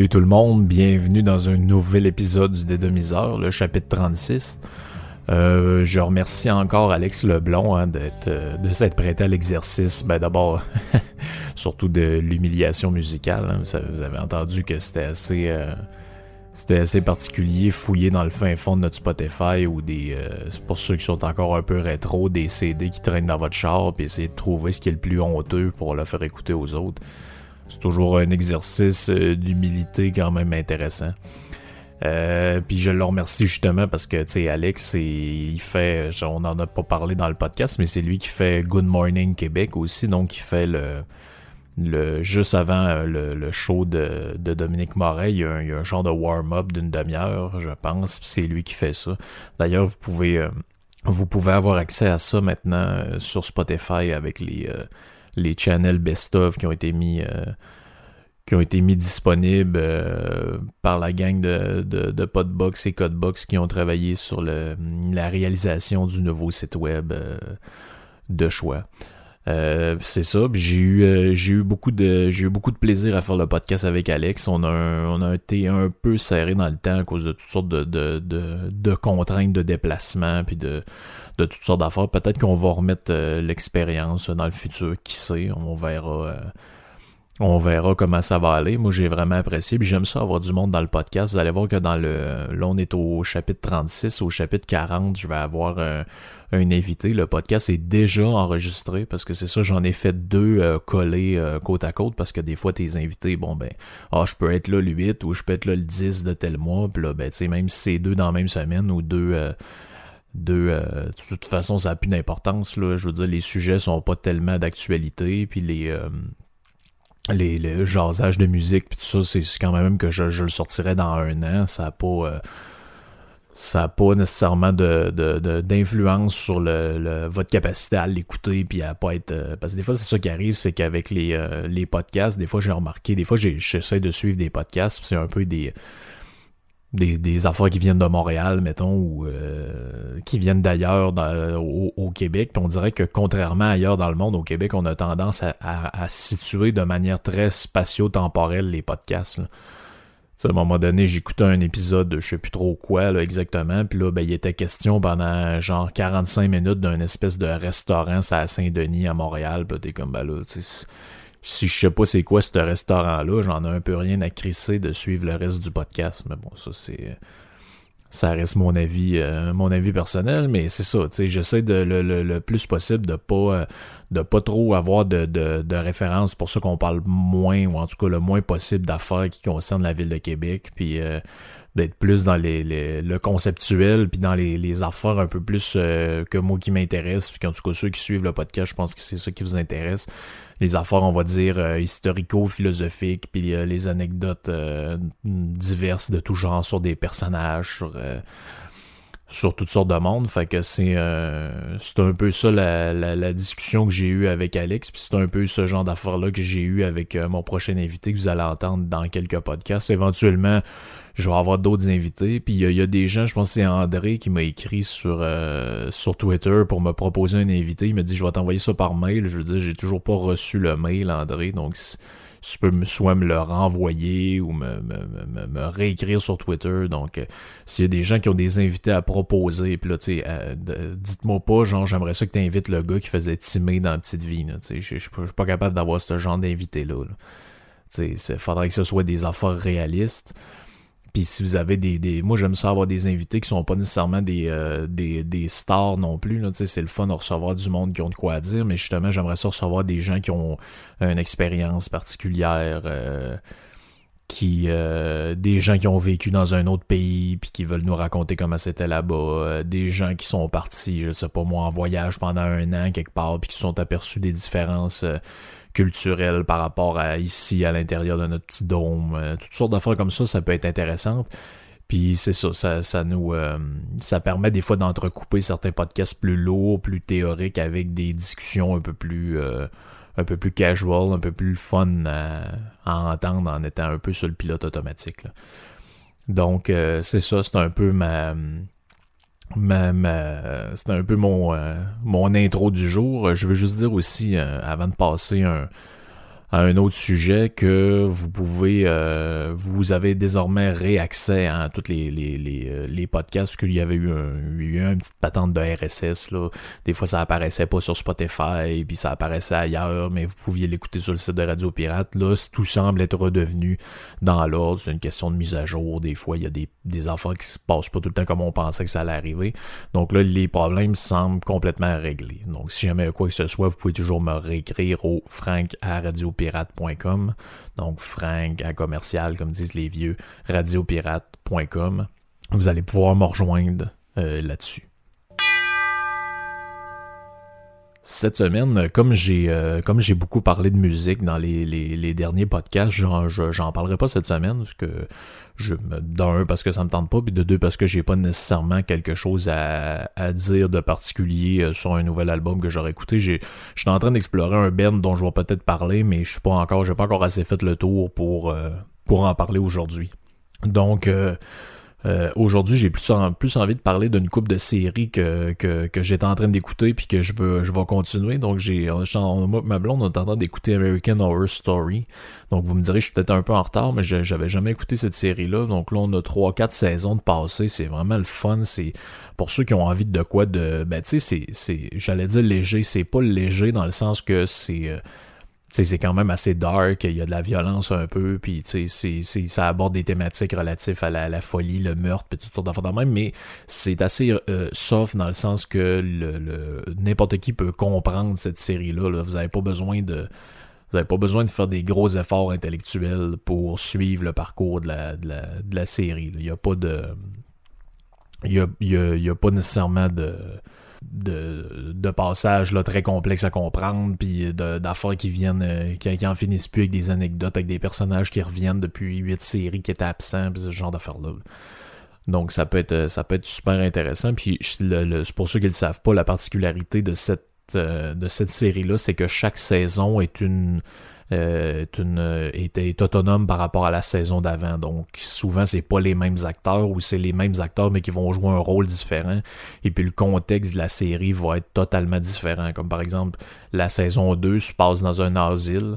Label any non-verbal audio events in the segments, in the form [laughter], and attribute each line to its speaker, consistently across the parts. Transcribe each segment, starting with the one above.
Speaker 1: Salut tout le monde, bienvenue dans un nouvel épisode du Dédomiseur, le chapitre 36. Euh, je remercie encore Alex Leblond hein, euh, de s'être prêté à l'exercice. Ben d'abord, [laughs] surtout de l'humiliation musicale. Hein. vous avez entendu que c'était assez, euh, c'était assez particulier, fouillé dans le fin fond de notre Spotify ou des, c'est pour ceux qui sont encore un peu rétro, des CD qui traînent dans votre char, puis essayer de trouver ce qui est le plus honteux pour le faire écouter aux autres. C'est toujours un exercice euh, d'humilité quand même intéressant. Euh, puis je le remercie justement parce que tu sais Alex il fait on en a pas parlé dans le podcast mais c'est lui qui fait Good Morning Québec aussi donc il fait le le juste avant euh, le, show de, Dominique Moret il y, a un, genre de warm-up d'une demi-heure je pense c'est lui qui fait ça d'ailleurs vous pouvez vous pouvez avoir accès à ça maintenant sur Spotify avec les les channels best-of qui ont été mis euh, qui ont été mis disponibles euh, par la gang de, de, Podbox et Codebox qui ont travaillé sur le, la réalisation du nouveau site web euh, de choix. c'est ça. J'ai eu, j'ai eu beaucoup de, j'ai eu beaucoup de plaisir à faire le podcast avec Alex. On a, on a été un peu serré dans le temps à cause de toutes sortes de, de, de contraintes de déplacement puis de, de toutes sortes d'affaires. Peut-être qu'on va remettre euh, l'expérience dans le futur, qui sait, on verra. Euh, on verra comment ça va aller. Moi, j'ai vraiment apprécié. Puis j'aime ça avoir du monde dans le podcast. Vous allez voir que dans le. Là, on est au chapitre 36. Au chapitre 40, je vais avoir un, invité. Le podcast est déjà enregistré parce que c'est ça, j'en ai fait deux euh, collés côte à côte parce que des fois, tes invités, bon ben, ah, je peux être là le 8 ou je peux être là le 10 de tel mois. Puis là, ben, tu sais, même si c'est deux dans la même semaine ou deux de, euh, de toute façon, ça n'a plus d'importance. Je veux dire, les sujets sont pas tellement d'actualité, puis les, euh, les, de musique, puis tout ça, c'est quand même que je, le sortirais dans un an. Ça n'a pas, euh, ça pas nécessairement de, d'influence sur votre capacité à l'écouter, puis à pas être. parce que des fois, c'est ça qui arrive, c'est qu'avec les, les podcasts, des fois, j'ai remarqué, des fois, j'essaie de suivre des podcasts, c'est un peu des des, affaires qui viennent de Montréal, mettons, ou euh, qui viennent d'ailleurs au, Québec. on dirait que contrairement ailleurs dans le monde, au Québec, on a tendance à, situer de manière très spatio-temporelle les podcasts. À un moment donné, j'écoutais un épisode de je sais plus trop quoi exactement, puis là, ben, il était question pendant genre 45 minutes d'un espèce de restaurant à Saint-Denis à Montréal, puis t'es comme ben là, si je sais pas c'est quoi ce restaurant-là, j'en ai un peu rien à crisser de suivre le reste du podcast. Mais bon, ça reste mon avis, euh, mon avis personnel, mais c'est ça. J'essaie de le, plus possible de pas euh, de pas trop avoir de, de, références pour ça qu'on parle moins, ou en tout cas le moins possible d'affaires qui concernent la ville de Québec. Puis euh, d'être plus dans le conceptuel puis dans les, affaires un peu plus que moi qui m'intéresse puis en tout cas ceux qui suivent le podcast je pense que c'est ça qui vous intéresse les affaires on va dire euh, historico-philosophiques puis euh, les anecdotes diverses de tout genre sur des personnages sur toutes sortes de monde. Fait que c'est euh, c'est un peu ça la, la, discussion que j'ai eue avec Alex. Puis c'est un peu ce genre d'affaires-là que j'ai eu avec euh, mon prochain invité que vous allez entendre dans quelques podcasts. Éventuellement, je vais avoir d'autres invités. Puis il y, a des gens, je pense que c'est André qui m'a écrit sur, euh, sur Twitter pour me proposer un invité. Il m'a dit je vais t'envoyer ça par mail. Je veux dire, j'ai toujours pas reçu le mail, André. Donc tu peux soit me le renvoyer ou me, me, me, réécrire sur Twitter. Donc, euh, s'il y a des gens qui ont des invités à proposer, puis là, tu sais, euh, dites-moi pas, genre, j'aimerais ça que tu invites le gars qui faisait timer dans la petite vie. Je suis pas capable d'avoir ce genre d'invité-là. Tu sais, il faudrait que ce soit des affaires réalistes. Puis si vous avez des, des moi j'aime ça avoir des invités qui sont pas nécessairement des, euh, des, stars non plus. C'est le fun de recevoir du monde qui ont de quoi dire, mais justement j'aimerais ça recevoir des gens qui ont une expérience particulière, euh, qui euh, des gens qui ont vécu dans un autre pays puis qui veulent nous raconter comment c'était là-bas, des gens qui sont partis, je sais pas moi, en voyage pendant un an quelque part puis qui sont aperçus des différences culturel par rapport à ici, à l'intérieur de notre petit dôme. Euh, toutes sortes d'affaires comme ça, ça peut être intéressant. Puis c'est ça, ça, nous euh, ça permet des fois d'entrecouper certains podcasts plus lourds, plus théoriques, avec des discussions un peu plus euh, un peu plus casual, un peu plus fun à, entendre en étant un peu sur le pilote automatique. Donc c'est ça, c'est un peu ma ma, ma c'est un peu mon, euh, mon intro du jour. Je veux juste dire aussi, euh, avant de passer un un autre sujet que vous pouvez, euh, vous avez désormais réaccès à tous les, les, les, euh, les podcasts, qu'il y avait eu, un, eu une petite patente de RSS. Là. Des fois, ça apparaissait pas sur Spotify, puis ça apparaissait ailleurs, mais vous pouviez l'écouter sur le site de Radio Pirate. Là, tout semble être redevenu dans l'ordre. C'est une question de mise à jour. Des fois, il y a des, des affaires qui se passent pas tout le temps comme on pensait que ça allait arriver. Donc là, les problèmes semblent complètement réglés. Donc, si jamais quoi que ce soit, vous pouvez toujours me réécrire au frank à Radio radiopirate.com. Donc, Frank à commercial, comme disent les vieux, radiopirate.com. Vous allez pouvoir me rejoindre euh, là-dessus. Cette semaine, comme j'ai euh, comme j'ai beaucoup parlé de musique dans les, les, derniers podcasts, j'en parlerai pas cette semaine parce que je d'un parce que ça me tente pas, puis de deux parce que j'ai pas nécessairement quelque chose à, à, dire de particulier euh, sur un nouvel album que j'aurais écouté. J'ai je suis en train d'explorer un band dont je vais peut-être parler, mais je suis pas encore j'ai pas encore assez fait le tour pour euh, pour en parler aujourd'hui. Donc euh, aujourd'hui, j'ai plus, envie de parler d'une coupe de séries que, que, j'étais en train d'écouter puis que je veux je vais continuer. Donc j'ai ma blonde est en train d'écouter American Horror Story. Donc vous me direz je suis peut-être un peu en retard, mais j'avais jamais écouté cette série-là. Donc là, on a trois, quatre saisons de passé. C'est vraiment le fun. C'est pour ceux qui ont envie de quoi de. Ben tu sais, c'est. J'allais dire léger. C'est pas léger dans le sens que c'est. Euh, c'est quand même assez dark, il y a de la violence un peu, puis ça aborde des thématiques relatives à la, folie, le meurtre, puis toutes sortes de même, mais c'est assez euh, soft dans le sens que le, n'importe qui peut comprendre cette série-là. Vous n'avez pas besoin de. Vous n'avez pas besoin de faire des gros efforts intellectuels pour suivre le parcours de la, de la, série. Il n'y a pas de. Il y a pas nécessairement de de, passages là, très complexes à comprendre, puis d'affaires qui viennent, euh, qui, en finissent plus avec des anecdotes, avec des personnages qui reviennent depuis huit séries qui étaient absents, puis ce genre d'affaires-là. Donc ça peut être ça peut être super intéressant. Puis pour ceux qui ne le savent pas, la particularité de cette euh, de cette série-là, c'est que chaque saison est une est, une, est, autonome par rapport à la saison d'avant. Donc souvent c'est pas les mêmes acteurs ou c'est les mêmes acteurs mais qui vont jouer un rôle différent. Et puis le contexte de la série va être totalement différent. Comme par exemple la saison 2 se passe dans un asile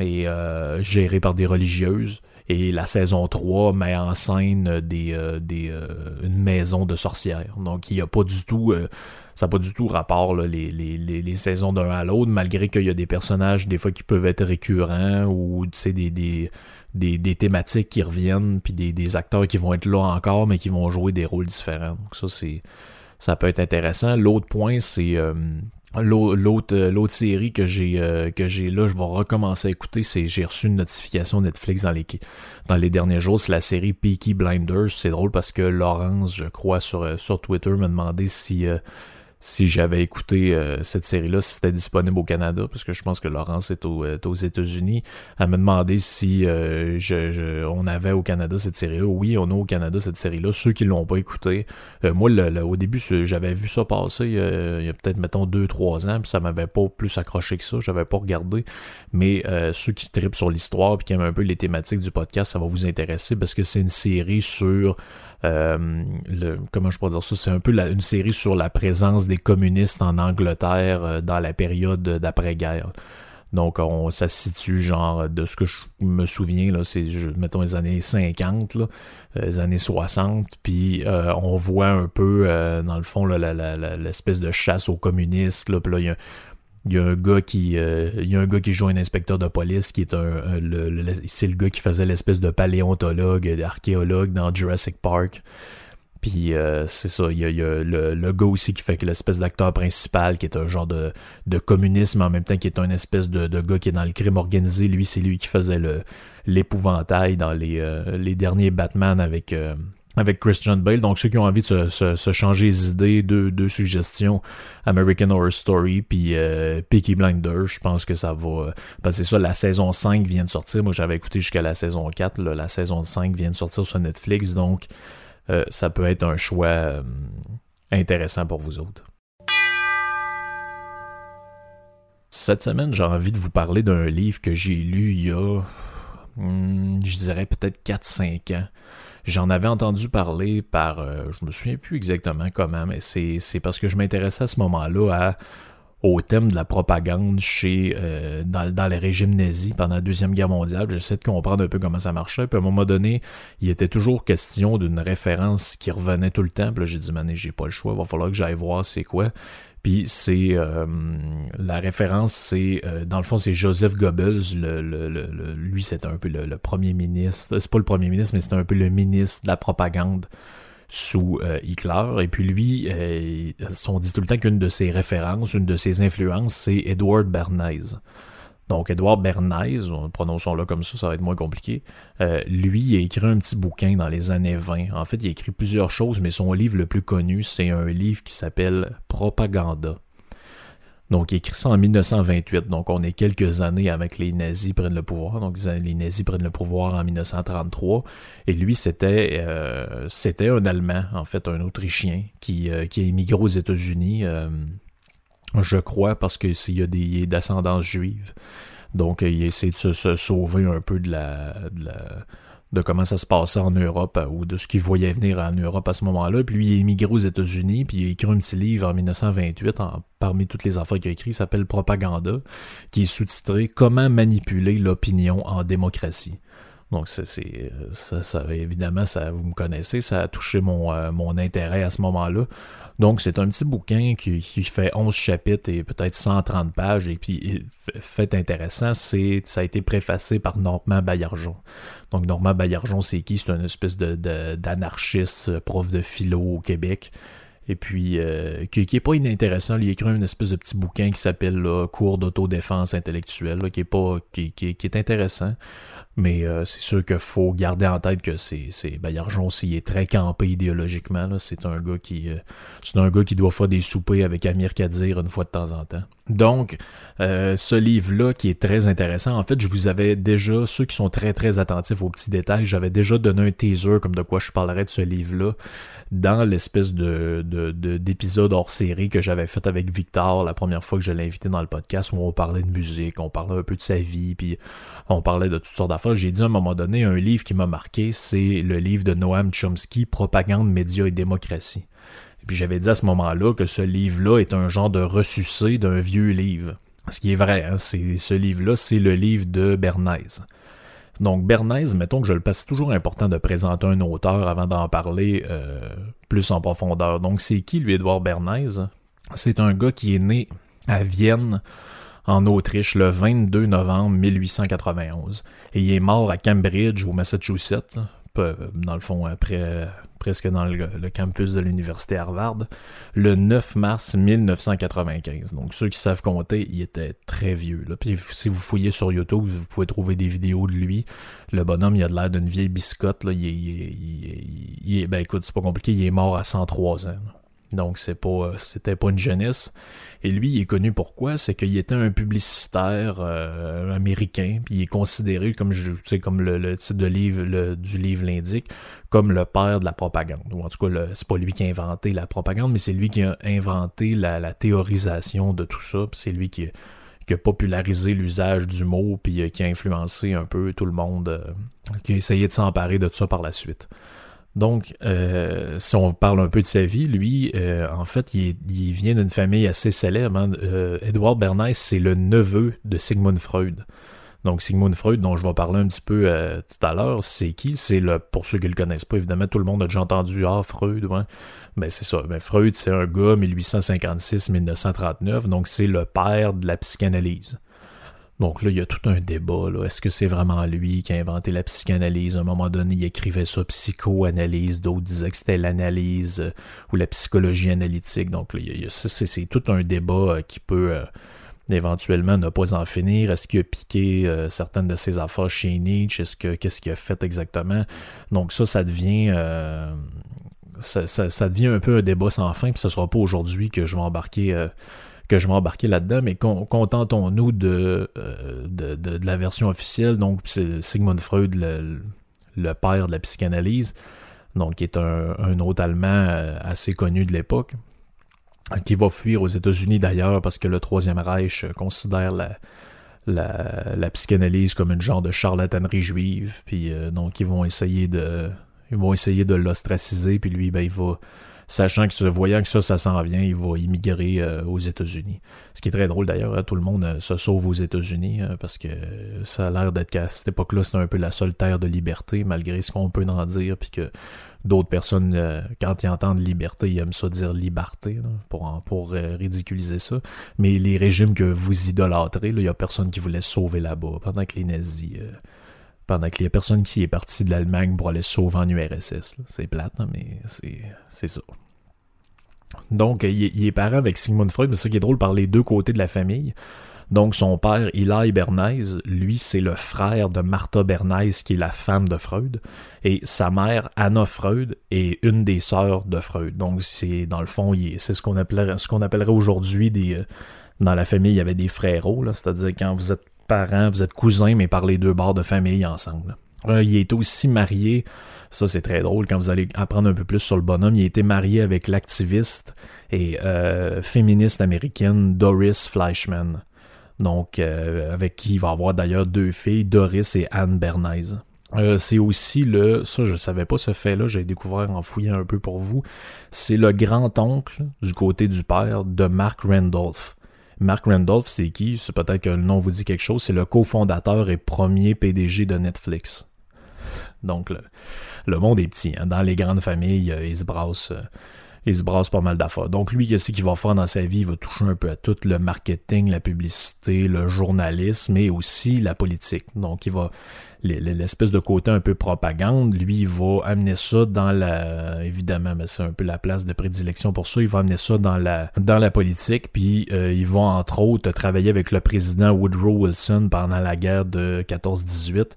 Speaker 1: et euh, géré par des religieuses. Et la saison 3 met en scène des, euh, des, une maison de sorcières. Donc il n'y a pas du tout ça n'a pas du tout rapport les, les, les, saisons d'un à l'autre, malgré qu'il y a des personnages des fois qui peuvent être récurrents ou des, des, des, des thématiques qui reviennent, puis des, des acteurs qui vont être là encore, mais qui vont jouer des rôles différents. Donc ça, c'est ça peut être intéressant. L'autre point, c'est euh, l'autre euh, l'autre série que j'ai euh, que j'ai là je vais recommencer à écouter c'est j'ai reçu une notification Netflix dans les dans les derniers jours. C'est la série Peaky Blinders. C'est drôle parce que Laurence je crois sur sur Twitter m'a demandé si si j'avais écouté euh, cette série-là, si c'était disponible au Canada, parce que je pense que Laurence est, aux États-Unis, elle me demandait si euh, je, on avait au Canada cette série-là. Oui, on a au Canada cette série-là. Ceux qui l'ont pas écouté, euh, moi, au début, j'avais vu ça passer il y a peut-être, mettons, deux, trois ans, puis ça m'avait pas plus accroché que ça, j'avais pas regardé. Mais ceux qui tripent sur l'histoire, puis qui aiment un peu les thématiques du podcast, ça va vous intéresser, parce que c'est une série sur euh, le, comment je pourrais dire ça, c'est un peu une série sur la présence des communistes en Angleterre euh, dans la période d'après-guerre. Donc, on, ça se situe, genre, de ce que je me souviens, là, c'est, mettons, les années 50, là, euh, les années 60, puis on voit un peu, dans le fond, l'espèce de chasse aux communistes, là, puis là, il y a il y a un gars qui euh, il y a un gars qui joue un inspecteur de police qui est un, le, c'est le gars qui faisait l'espèce de paléontologue archéologue dans Jurassic Park. Puis euh, c'est ça il y a, il y a le, le, gars aussi qui fait que l'espèce d'acteur principal qui est un genre de, de communisme en même temps qui est un espèce de, de gars qui est dans le crime organisé. Lui c'est lui qui faisait le l'épouvantail dans les euh, les derniers Batman avec avec Christian Bale. Donc, ceux qui ont envie de se, changer les idées, deux, suggestions, American Horror Story puis euh, Peaky Blinders, je pense que ça va... Euh, parce que c'est ça, la saison 5 vient de sortir. Moi, j'avais écouté jusqu'à la saison 4. la saison 5 vient de sortir sur Netflix, donc euh, ça peut être un choix euh, intéressant pour vous autres. Cette semaine, j'ai envie de vous parler d'un livre que j'ai lu il y a, hmm, je dirais peut-être 4-5 ans. J'en avais entendu parler par, euh, je me souviens plus exactement comment, mais c'est parce que je m'intéressais à ce moment-là au thème de la propagande chez euh, dans, dans les régimes nazis pendant la Deuxième Guerre mondiale. J'essaie de comprendre un peu comment ça marchait. Puis à un moment donné, il était toujours question d'une référence qui revenait tout le temps. Puis là, j'ai dit, mané, j'ai pas le choix, il va falloir que j'aille voir c'est quoi. Puis c'est euh, la référence, c'est euh, dans le fond, c'est Joseph Goebbels. Lui, c'était un peu le, premier ministre. C'est pas le premier ministre, mais c'était un peu le ministre de la propagande sous euh, Hitler. Et puis lui, on dit tout le temps qu'une de ses références, une de ses influences, c'est Edward Bernays. Donc, Edward Bernays, prononçons-le comme ça, ça va être moins compliqué. Euh, lui, il a écrit un petit bouquin dans les années 20. En fait, il a écrit plusieurs choses, mais son livre le plus connu, c'est un livre qui s'appelle Propaganda. Donc, il écrit ça en 1928. Donc, on est quelques années avec les nazis prennent le pouvoir. Donc, les nazis prennent le pouvoir en 1933. Et lui, c'était euh, c'était un Allemand, en fait, un Autrichien, qui, euh, qui a émigré aux États-Unis, euh, je crois, parce qu'il y a des d'ascendance juive. Donc, il essaie de se, sauver un peu de la, de comment ça se passait en Europe euh, ou de ce qu'il voyait venir en Europe à ce moment-là. Puis lui, il est émigré aux États-Unis, puis il a écrit un petit livre en 1928, parmi toutes les affaires qu'il a écrit, s'appelle Propaganda, qui est sous-titré Comment manipuler l'opinion en démocratie. Donc, c'est, ça, ça, évidemment, ça, vous me connaissez, ça a touché mon, euh, mon intérêt à ce moment-là. Donc, c'est un petit bouquin qui, fait 11 chapitres et peut-être 130 pages. Et puis, fait intéressant, c'est ça a été préfacé par Normand Baillargeon. Donc, Normand Baillargeon, c'est qui? C'est une espèce de, d'anarchiste, euh, prof de philo au Québec. Et puis, euh, qui, qui est pas inintéressant. Il a écrit une espèce de petit bouquin qui s'appelle Cours d'autodéfense intellectuelle, qui est pas qui, qui, est intéressant. Mais euh, c'est sûr qu'il faut garder en tête que c'est, c'est Bayarjon aussi est très campé idéologiquement. C'est un gars qui euh, c'est un gars qui doit faire des soupers avec Amir Kadir une fois de temps en temps. Donc, euh, ce livre-là qui est très intéressant, en fait, je vous avais déjà, ceux qui sont très très attentifs aux petits détails, j'avais déjà donné un teaser comme de quoi je parlerais de ce livre-là dans l'espèce de, de, d'épisode hors série que j'avais fait avec Victor la première fois que je l'ai invité dans le podcast où on parlait de musique, on parlait un peu de sa vie, puis on parlait de toutes sortes d'affaires. J'ai dit à un moment donné, un livre qui m'a marqué, c'est le livre de Noam Chomsky, Propagande, médias et démocratie. Puis j'avais dit à ce moment-là que ce livre-là est un genre de ressuscité d'un vieux livre. Ce qui est vrai, hein, c'est, ce livre-là, c'est le livre de Bernays. Donc Bernays, mettons que je le passe toujours important de présenter un auteur avant d'en parler euh, plus en profondeur. Donc c'est qui lui Edouard Bernays? C'est un gars qui est né à Vienne en Autriche le 22 novembre 1891 et il est mort à Cambridge au Massachusetts dans le fond, après, presque dans le, campus de l'université Harvard, le 9 mars 1995. Donc, ceux qui savent compter, il était très vieux. Là. Puis, si vous fouillez sur YouTube, vous pouvez trouver des vidéos de lui. Le bonhomme, il a de l'air d'une vieille biscotte. Là. Il, est, ben écoute, c'est pas compliqué, il est mort à 103 ans. Donc, c'est pas, c'était pas une jeunesse. Et lui, il est connu pourquoi? C'est qu'il était un publicitaire euh, américain, puis il est considéré, comme comme le, titre du livre l'indique, comme le père de la propagande. Ou en tout cas, c'est pas lui qui a inventé la propagande, mais c'est lui qui a inventé la, théorisation de tout ça, c'est lui qui, a popularisé l'usage du mot, puis euh, qui a influencé un peu tout le monde, euh, qui a essayé de s'emparer de tout ça par la suite. Donc, euh, si on parle un peu de sa vie, lui, euh, en fait, il, vient d'une famille assez célèbre. Hein. Euh, Edward Bernays, c'est le neveu de Sigmund Freud. Donc, Sigmund Freud, dont je vais parler un petit peu tout à l'heure, c'est qui? C'est le, pour ceux qui le connaissent pas, évidemment, tout le monde a déjà entendu, ah, Freud, ouais. Ben, c'est ça. Ben, Freud, c'est un gars, 1856-1939, donc c'est le père de la psychanalyse. Donc là, il y a tout un débat. Est-ce que c'est vraiment lui qui a inventé la psychanalyse? À un moment donné, il écrivait ça psychoanalyse, d'autres disaient que c'était l'analyse euh, ou la psychologie analytique. Donc là, c'est tout un débat euh, qui peut euh, éventuellement ne pas en finir. Est-ce qu'il a piqué certaines de ses affaires chez Nietzsche? Est-ce que qu'est-ce qu'il a fait exactement? Donc ça, ça devient ça, ça, devient un peu un débat sans fin, puis ce sera pas aujourd'hui que je vais embarquer que je vais embarquer là-dedans, mais contentons-nous euh, de, la version officielle. Donc, c'est Sigmund Freud, le, père de la psychanalyse, donc qui est un, autre Allemand euh, assez connu de l'époque, qui va fuir aux États-Unis d'ailleurs parce que le Troisième Reich considère la, la, psychanalyse comme une genre de charlatanerie juive, puis euh, donc ils vont essayer de ils vont essayer de l'ostraciser, puis lui, ben, il va sachant que se voyant que ça, ça s'en vient, il va immigrer euh, aux États-Unis. Ce qui est très drôle d'ailleurs, hein, tout le monde euh, se sauve aux États-Unis hein, parce que ça a l'air d'être qu'à cette époque-là, c'est un peu la seule terre de liberté, malgré ce qu'on peut en dire, puis que d'autres personnes, euh, quand ils entendent liberté, ils aiment ça dire liberté pour, pour ridiculiser ça. Mais les régimes que vous idolâtrez, il n'y a personne qui vous laisse sauver là-bas, pendant que les nazis pendant qu'il y a personne qui est parti de l'Allemagne pour aller sauver en URSS. C'est plate, hein, mais c'est ça. Donc, il, est parent avec Sigmund Freud, mais ça qui est drôle par les deux côtés de la famille. Donc, son père, Eli Bernays, lui, c'est le frère de Martha Bernays, qui est la femme de Freud. Et sa mère, Anna Freud, est une des sœurs de Freud. Donc, c'est, dans le fond, c'est ce qu'on appellerait, ce appellerait aujourd'hui des, euh, dans la famille, il y avait des frérots, c'est-à-dire quand vous êtes parents, vous êtes cousins, mais par les deux bords de famille ensemble. Euh, il est aussi marié, ça c'est très drôle quand vous allez apprendre un peu plus sur le bonhomme, il a été marié avec l'activiste et euh, féministe américaine Doris Fleischman. Donc, euh, avec qui il va avoir d'ailleurs deux filles, Doris et Anne Bernays. c'est aussi le, ça je savais pas ce fait-là, j'ai découvert en fouillant un peu pour vous, c'est le grand-oncle du côté du père de Mark Randolph. Mark Randolph, c'est qui? Peut-être que le nom vous dit quelque chose. C'est le cofondateur et premier PDG de Netflix. Donc, le, monde est petit. Hein. Dans les grandes familles, euh, il se brasse... Il se brasse pas mal d'affaires. Donc lui, qu'est-ce qu'il va faire dans sa vie? Il va toucher un peu à tout le marketing, la publicité, le journalisme et aussi la politique. Donc il va l'espèce de côté un peu propagande, lui, il va amener ça dans la... Évidemment, mais c'est un peu la place de prédilection pour ça, il va amener ça dans la, dans la politique, puis euh, il va, entre autres, travailler avec le président Woodrow Wilson pendant la guerre de 14-18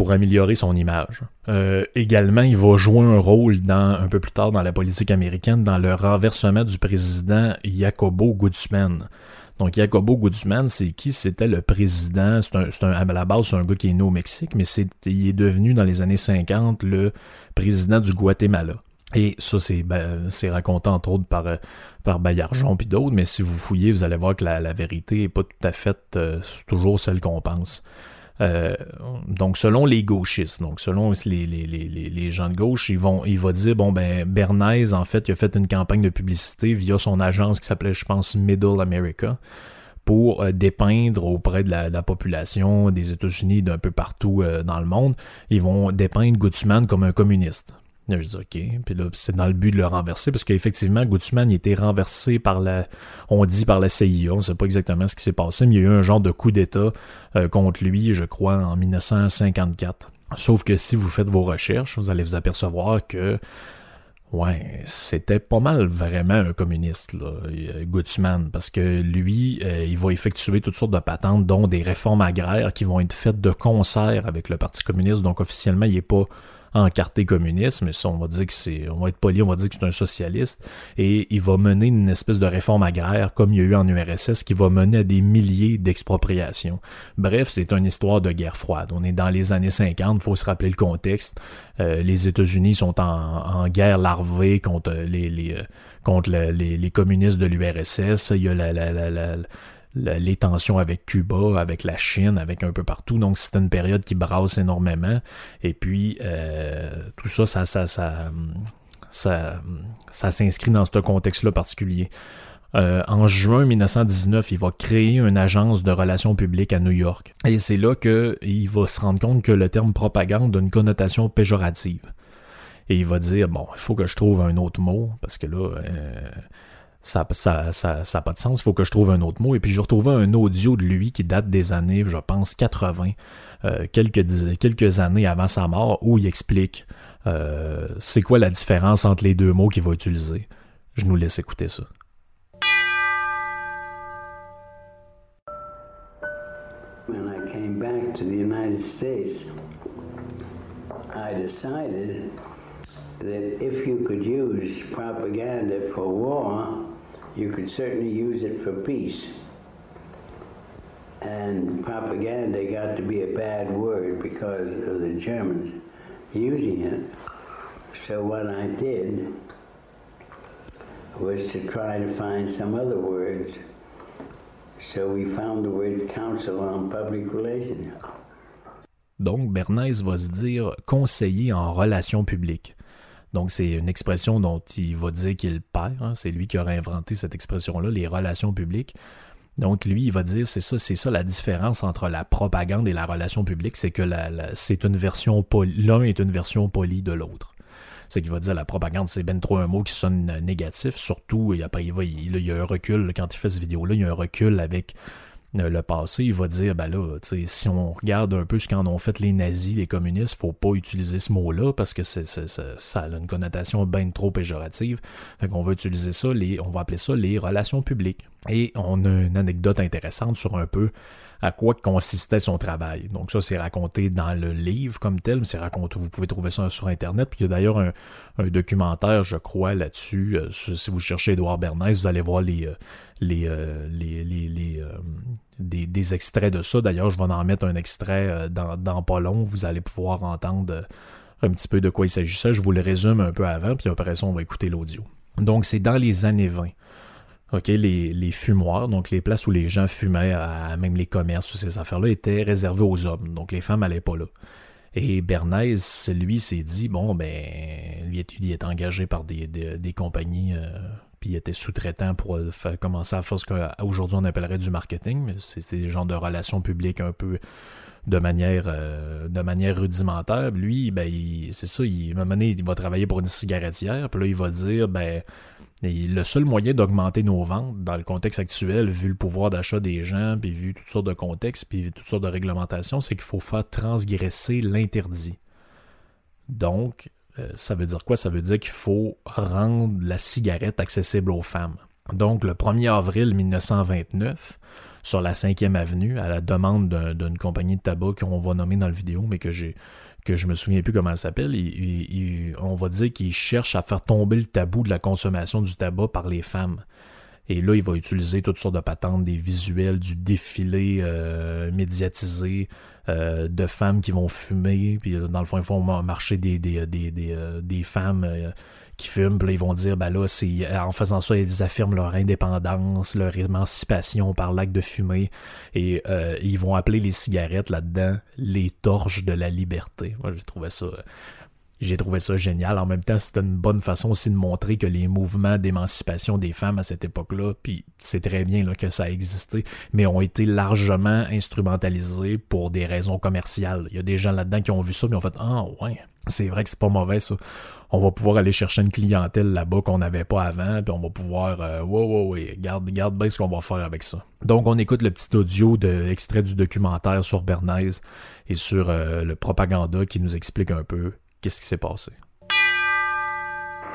Speaker 1: pour améliorer son image. Euh, également, il va jouer un rôle dans, un peu plus tard dans la politique américaine dans le renversement du président Jacobo Guzman. Donc, Jacobo Guzman, c'est qui? C'était le président, c'est un, à la base, c'est un gars qui est né au Mexique, mais il est devenu, dans les années 50, le président du Guatemala. Et ça, c'est, ben, c'est raconté entre autres par, par Bayarjon puis d'autres, mais si vous fouillez, vous allez voir que la, vérité est pas tout à fait euh, toujours celle qu'on pense. Euh, donc, selon les gauchistes, donc selon les, les, les, les, gens de gauche, ils vont, il dire bon ben Bernays en fait, il a fait une campagne de publicité via son agence qui s'appelait, je pense, Middle America pour euh, dépeindre auprès de la, population des États-Unis d'un peu partout euh, dans le monde. Ils vont dépeindre Guzman comme un communiste. Je dis OK. Puis là, c'est dans le but de le renverser, parce qu'effectivement, Guzman il était renversé par la. On dit par la CIA, on ne sait pas exactement ce qui s'est passé, mais il y a eu un genre de coup d'État euh, contre lui, je crois, en 1954. Sauf que si vous faites vos recherches, vous allez vous apercevoir que. Ouais, c'était pas mal vraiment un communiste, là, Guzman, parce que lui, euh, il va effectuer toutes sortes de patentes, dont des réformes agraires qui vont être faites de concert avec le Parti communiste. Donc officiellement, il n'est pas encarté communiste, mais ça, on va dire que c'est, on va être poli, on va dire que c'est un socialiste, et il va mener une espèce de réforme agraire, comme il y a eu en URSS, qui va mener à des milliers d'expropriations. Bref, c'est une histoire de guerre froide. On est dans les années 50, faut se rappeler le contexte. Euh, les États-Unis sont en, guerre larvée contre les, euh, contre les, communistes de l'URSS. Il y a la les tensions avec Cuba, avec la Chine, avec un peu partout. Donc c'est une période qui brasse énormément. Et puis euh, tout ça, ça, ça, ça, s'inscrit dans ce contexte-là particulier. Euh, en juin 1919, il va créer une agence de relations publiques à New York. Et c'est là qu'il va se rendre compte que le terme propagande a une connotation péjorative. Et il va dire, bon, il faut que je trouve un autre mot, parce que là, euh, ça n'a ça, ça, pas de sens, il faut que je trouve un autre mot. Et puis je retrouvais un audio de lui qui date des années, je pense, 80, euh, quelques, quelques années avant sa mort, où il explique euh, c'est quoi la différence entre les deux mots qu'il va utiliser. Je nous laisse écouter ça. When I came back to the United States, I decided that if you could use propaganda for war, you could certainly use it for peace. And propaganda got to be a bad word because of the Germans using it. So what I did was to try to find some other words. So we found the word Council on Public Relations. Donc, Bernays va se dire conseiller en relations publiques. Donc, c'est une expression dont il va dire qu'il perd. Hein. C'est lui qui aurait inventé cette expression-là, les relations publiques. Donc, lui, il va dire, c'est ça, c'est ça la différence entre la propagande et la relation publique, c'est que c'est une version l'un est une version polie de l'autre. C'est qu'il va dire la propagande, c'est ben trop un mot qui sonne négatif, surtout, et après, il, y a un recul, quand il fait cette vidéo-là, il y a un recul avec le passé, il va dire, ben là, si on regarde un peu ce qu'en ont fait les nazis, les communistes, faut pas utiliser ce mot-là parce que c'est, ça a une connotation bien trop péjorative. Fait qu'on va utiliser ça, on va appeler ça les relations publiques. Et on a une anecdote intéressante sur un peu à quoi consistait son travail. Donc ça, c'est raconté dans le livre comme tel, mais c'est raconté, vous pouvez trouver ça sur Internet. Puis il y a d'ailleurs un, documentaire, je crois, là-dessus. Euh, si vous cherchez Edouard Bernays, vous allez voir les, euh, euh, des, extraits de ça. D'ailleurs, je vais en mettre un extrait dans, dans pas long. Vous allez pouvoir entendre un petit peu de quoi il s'agissait. Je vous le résume un peu avant, puis après ça, on va écouter l'audio. Donc, c'est dans les années 20. Les, fumoirs, donc les places où les gens fumaient, même les commerces, toutes ces affaires-là, étaient réservées aux hommes. Donc les femmes n'allaient pas là. Et Bernays, lui, s'est dit, bon, ben, lui, il est engagé par des, compagnies, euh, puis il était sous-traitant pour euh, commencer à faire ce qu'aujourd'hui on appellerait du marketing, c'est des genres de relations publiques un peu de manière, euh, de manière rudimentaire. Lui, ben, c'est ça, il, à il va travailler pour une cigarettière, puis là, il va dire, ben, le seul moyen d'augmenter nos ventes dans le contexte actuel, vu le pouvoir d'achat des gens, puis vu toutes sortes de contextes, puis toutes sortes de réglementations, c'est qu'il faut faire transgresser l'interdit. Donc, euh, ça veut dire quoi? Ça veut dire qu'il faut rendre la cigarette accessible aux femmes. Donc, le 1er avril 1929, sur la 5e avenue, à la demande d'une compagnie de tabac qu'on va nommer dans la vidéo, mais que j'ai que je me souviens plus comment elle s'appelle, on va dire qu'il cherche à faire tomber le tabou de la consommation du tabac par les femmes. Et là, il va utiliser toutes sortes de patentes, des visuels, du défilé euh, médiatisé euh, de femmes qui vont fumer. Puis dans le fond, ils font marcher des, des, des, des, euh, des femmes fument, puis ils vont dire, ben là, c'est, en faisant ça, ils affirment leur indépendance, leur émancipation par l'acte de fumer, et euh, ils vont appeler les cigarettes là-dedans les torches de la liberté. Moi, j'ai trouvé ça... J'ai trouvé ça génial. En même temps, c'était une bonne façon aussi de montrer que les mouvements d'émancipation des femmes à cette époque-là, puis c'est très bien que ça a existé, mais ont été largement instrumentalisés pour des raisons commerciales. Il y a des gens là-dedans qui ont vu ça, mais ont fait Ah ouais, c'est vrai que c'est pas mauvais ça on va pouvoir aller chercher une clientèle là-bas qu'on n'avait pas avant, puis on va pouvoir, euh, wow, wow, wow, garde, garde bien ce qu'on va faire avec ça. Donc, on écoute le petit audio de extrait du documentaire sur Bernays et sur euh, le propaganda qui nous explique un peu qu'est-ce qui s'est passé.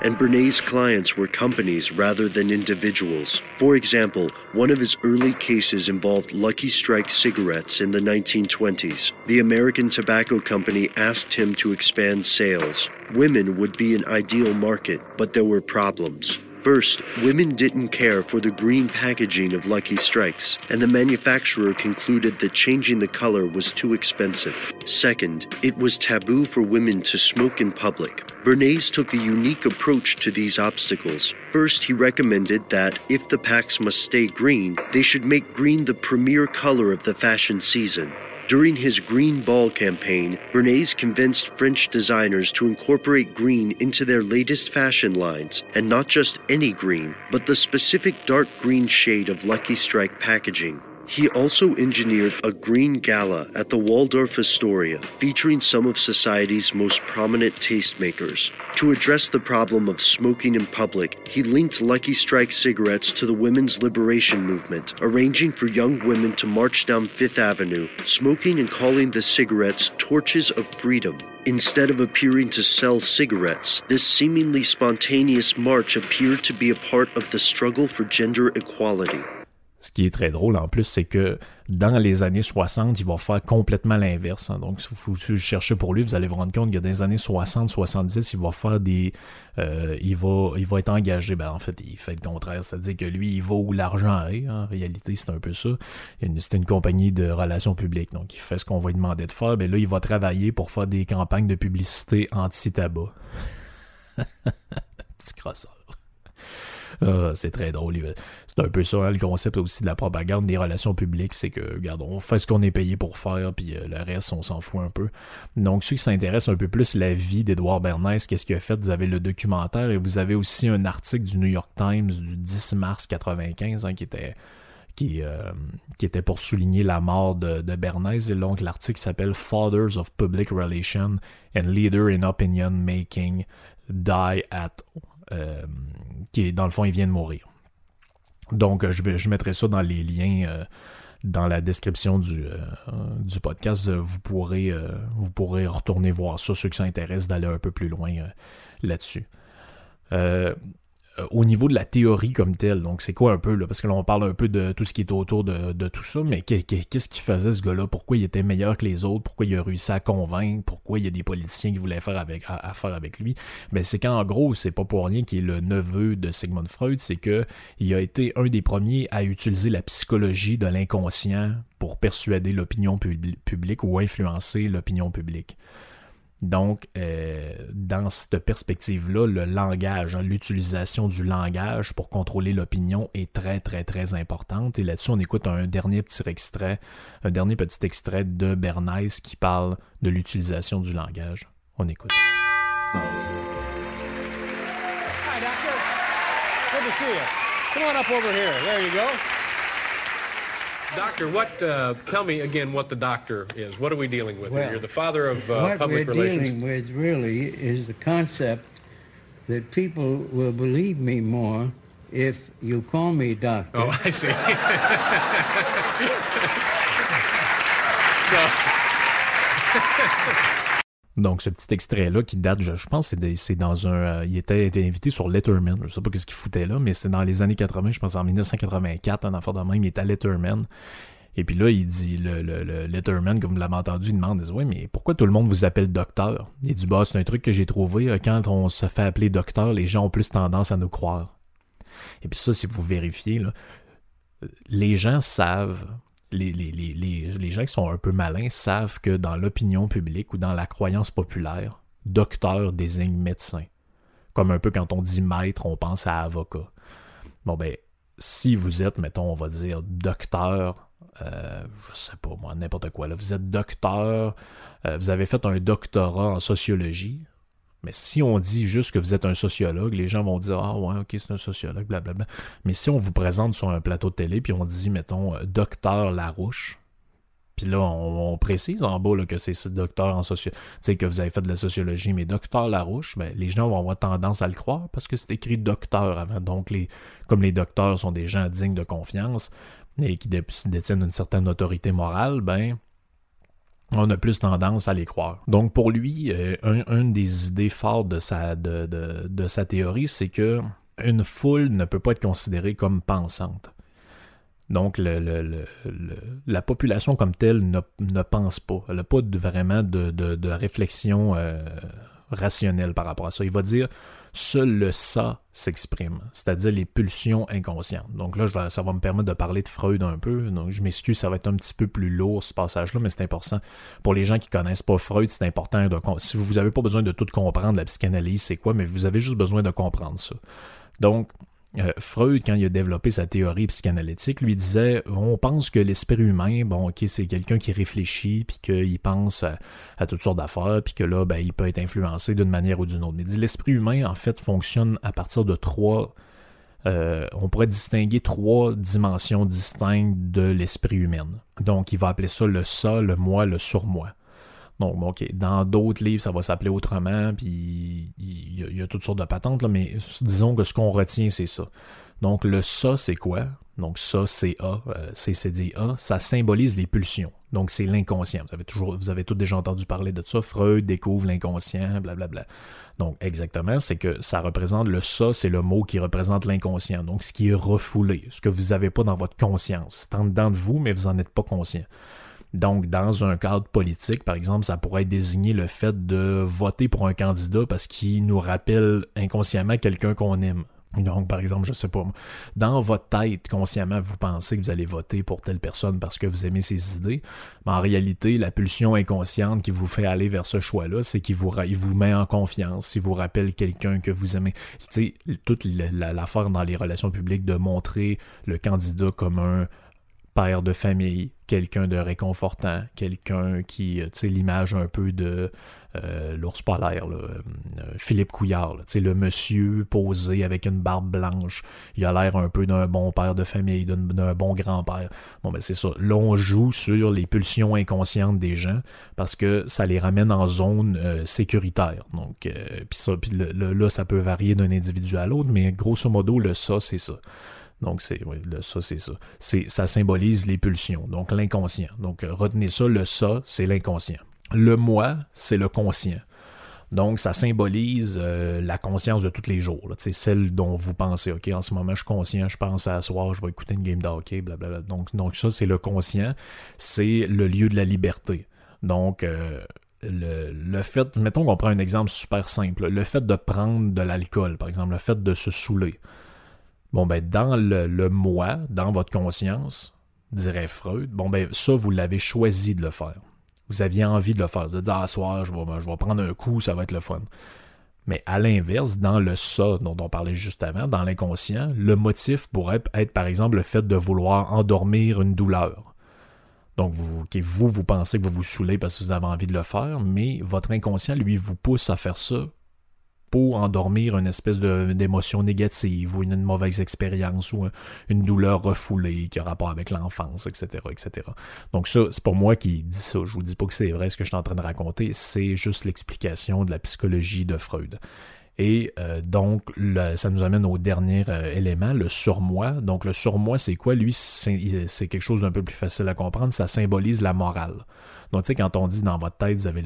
Speaker 2: And Bernays' clients were companies rather than individuals. For example, one of his early cases involved Lucky Strike cigarettes in the 1920s. The American Tobacco Company asked him to expand sales. Women would be an ideal market, but there were problems. First, women didn't care for the green packaging of Lucky Strikes, and the manufacturer concluded that changing the color was too expensive. Second, it was taboo for women to smoke in public. Bernays took a unique approach to these obstacles. First, he recommended that if the packs must stay green, they should make green the premier color of the fashion season. During his Green Ball campaign, Bernays convinced French designers to incorporate green into their latest fashion lines, and not just any green, but the specific dark green shade of Lucky Strike packaging. He also engineered a green gala at the Waldorf Astoria featuring some of society's most prominent tastemakers. To address the problem of smoking in public, he linked Lucky Strike cigarettes to the women's liberation movement, arranging for young women to march down Fifth Avenue, smoking and calling the cigarettes torches of freedom. Instead of appearing to sell cigarettes, this seemingly spontaneous march appeared to be a part of the struggle for gender equality.
Speaker 1: Ce qui est très drôle en plus, c'est que dans les années 60, il va faire complètement l'inverse. Hein. Donc, si vous cherchez pour lui, vous allez vous rendre compte que dans les années 60-70, il va faire des. Euh, il, va, il va être engagé. Ben, en fait, il fait le contraire. C'est-à-dire que lui, il va où l'argent est. Hein. En réalité, c'est un peu ça. C'est une compagnie de relations publiques. Donc, il fait ce qu'on va lui demander de faire. Ben là, il va travailler pour faire des campagnes de publicité anti-tabac. [laughs] Petit crosseur. Ah, c'est très drôle. C'est un peu ça, hein, le concept aussi de la propagande des relations publiques, c'est que, regarde, on fait ce qu'on est payé pour faire, puis euh, le reste, on s'en fout un peu. Donc, ceux qui s'intéressent un peu plus à la vie d'Edouard Bernays, qu'est-ce qu'il a fait, vous avez le documentaire et vous avez aussi un article du New York Times du 10 mars 95, hein, qui était qui, euh, qui était pour souligner la mort de, de Bernays. Et donc, l'article s'appelle Fathers of Public Relations and Leader in Opinion Making Die at. Euh, qui, dans le fond, il vient de mourir. Donc, je, vais, je mettrai ça dans les liens. Euh, dans la description du, du podcast, vous pourrez, vous pourrez retourner voir ça, ceux qui s'intéressent d'aller un peu plus loin là-dessus. Au niveau de la théorie comme telle. Donc, c'est quoi un peu, là? Parce que là, on parle un peu de tout ce qui est autour de, tout ça, mais qu'est-ce qu'il faisait, ce gars-là? Pourquoi il était meilleur que les autres? Pourquoi il a réussi à convaincre? Pourquoi il y a des politiciens qui voulaient faire avec, à, faire avec lui? Ben, c'est qu'en gros, c'est pas pour rien qu'il est le neveu de Sigmund Freud, c'est que il a été un des premiers à utiliser la psychologie de l'inconscient pour persuader l'opinion publique ou influencer l'opinion publique. Donc, euh, dans cette perspective-là, le langage, hein, l'utilisation du langage pour contrôler l'opinion est très, très, très importante. Et là-dessus, on écoute un dernier petit extrait, un dernier petit extrait de Bernays qui parle de l'utilisation du langage. On écoute. Hi. Good to see you. Come on up over here. There you go.
Speaker 3: Doctor, what? Uh, tell me again what the doctor is. What are we dealing with well, here? You're the father of uh, public relations.
Speaker 4: What we're dealing with really is the concept that people will believe me more if you call me doctor.
Speaker 3: Oh, I see. [laughs]
Speaker 1: so. [laughs] Donc, ce petit extrait-là qui date, je, pense, c'est dans un. Euh, il était, invité sur Letterman. Je sais pas ce qu'il foutait là, mais c'est dans les années 80, je pense en 1984, un enfant de même, il est à Letterman. Et puis là, il dit, le, le, Letterman, comme vous l'avez entendu, il demande, il dit, oui, mais pourquoi tout le monde vous appelle docteur? Il dit, bah, c'est un truc que j'ai trouvé. Euh, quand on se fait appeler docteur, les gens ont plus tendance à nous croire. Et puis ça, si vous vérifiez, là, les gens savent les, les, gens qui sont un peu malins savent que dans l'opinion publique ou dans la croyance populaire, docteur désigne médecin. Comme un peu quand on dit maître, on pense à avocat. Bon ben, si vous êtes, mettons, on va dire docteur, euh, je sais pas moi, n'importe quoi, là, vous êtes docteur, euh, vous avez fait un doctorat en sociologie, mais si on dit juste que vous êtes un sociologue, les gens vont dire Ah ouais, ok, c'est un sociologue, blablabla. Mais si on vous présente sur un plateau de télé, puis on dit, mettons, euh, docteur Larouche, puis là, on, précise en bas que c'est docteur en sociologie, tu sais, que vous avez fait de la sociologie, mais docteur Larouche, ben, les gens vont avoir tendance à le croire parce que c'est écrit docteur avant. Donc, les, comme les docteurs sont des gens dignes de confiance et qui détiennent une certaine autorité morale, ben, on a plus tendance à les croire. Donc pour lui, euh, une des idées fortes de sa, théorie, c'est que une foule ne peut pas être considérée comme pensante. Donc la population comme telle ne, pense pas. Elle n'a pas vraiment de, de réflexion euh, rationnelle par rapport à ça. Il va dire seul le ça s'exprime, c'est-à-dire les pulsions inconscientes. Donc là, ça va me permettre de parler de Freud un peu. Donc je m'excuse, ça va être un petit peu plus lourd ce passage-là, mais c'est important. Pour les gens qui connaissent pas Freud, c'est important de si vous n'avez pas besoin de tout comprendre la psychanalyse, c'est quoi, mais vous avez juste besoin de comprendre ça. Donc, euh, Freud, quand il a développé sa théorie psychanalytique, lui disait on pense que l'esprit humain, bon, ok, c'est quelqu'un qui réfléchit, puis qu'il pense à, toutes sortes d'affaires, puis que là, ben, il peut être influencé d'une manière ou d'une autre. Mais il dit l'esprit humain, en fait, fonctionne à partir de trois. Euh, on pourrait distinguer trois dimensions distinctes de l'esprit humain. Donc, il va appeler ça le ça, le moi, le surmoi. Donc, OK, dans d'autres livres, ça va s'appeler autrement, puis il y, a toutes sortes de patentes, mais disons que ce qu'on retient, c'est ça. Donc, le ça, c'est quoi? Donc, ça, c'est A, euh, CCDA, ça symbolise les pulsions. Donc, c'est l'inconscient. Vous avez toujours, vous avez tous déjà entendu parler de ça. Freud découvre l'inconscient, blablabla. Donc, exactement, c'est que ça représente le ça, c'est le mot qui représente l'inconscient. Donc, ce qui est refoulé, ce que vous n'avez pas dans votre conscience. C'est en dedans de vous, mais vous n'en êtes pas conscient. Donc, dans un cadre politique, par exemple, ça pourrait désigner le fait de voter pour un candidat parce qu'il nous rappelle inconsciemment quelqu'un qu'on aime. Donc, par exemple, je sais pas, dans votre tête, consciemment, vous pensez que vous allez voter pour telle personne parce que vous aimez ses idées, mais en réalité, la pulsion inconsciente qui vous fait aller vers ce choix-là, c'est qu'il vous, il vous met en confiance, il vous rappelle quelqu'un que vous aimez. Tu sais, toute l'affaire dans les relations publiques de montrer le candidat comme un père de famille, quelqu'un de réconfortant, quelqu'un qui, tu sais, l'image un peu de euh, l'ours polaire, euh, Philippe Couillard, le monsieur posé avec une barbe blanche. Il a l'air un peu d'un bon père de famille, d'un bon grand-père. Bon, ben c'est ça. Là, on joue sur les pulsions inconscientes des gens parce que ça les ramène en zone euh, sécuritaire. Donc, puis ça, puis là, ça peut varier d'un individu à l'autre, mais grosso modo, le ça, c'est ça. Donc, c'est le ça, c'est ça. C'est, ça symbolise les pulsions, donc l'inconscient. Donc, retenez ça, le ça, c'est l'inconscient. Le moi, c'est le conscient. Donc, ça symbolise euh, la conscience de tous les jours. C'est celle dont vous pensez, OK, en ce moment, je suis conscient, je pense à soir, je vais écouter une game d'hockey, blablabla. Donc, donc, ça, c'est le conscient. C'est le lieu de la liberté. Donc, euh, le, fait, mettons qu'on prend un exemple super simple, le fait de prendre de l'alcool, par exemple, le fait de se saouler. Bon, ben, dans le, moi, dans votre conscience, dirait Freud, bon, ben, ça, vous l'avez choisi de le faire vous aviez envie de le faire. Vous avez dit, ah, soir, je vais, je vais prendre un coup, ça va être le fun. Mais à l'inverse, dans le ça dont on parlait juste avant, dans l'inconscient, le motif pourrait être par exemple le fait de vouloir endormir une douleur. Donc vous, vous, vous pensez que vous vous saoulez parce que vous avez envie de le faire, mais votre inconscient, lui, vous pousse à faire ça pour endormir une espèce d'émotion négative ou une, mauvaise expérience ou une douleur refoulée qui a rapport avec l'enfance, etc., etc. Donc ça, c'est pour moi qui dis ça. Je vous dis pas que c'est vrai ce que je suis en train de raconter, c'est juste l'explication de la psychologie de Freud. Et euh, donc, ça nous amène au dernier euh, élément, le surmoi. Donc, le surmoi, c'est quoi? Lui, c'est quelque chose d'un peu plus facile à comprendre. Ça symbolise la morale. Donc, tu sais, quand on dit dans votre tête, vous avez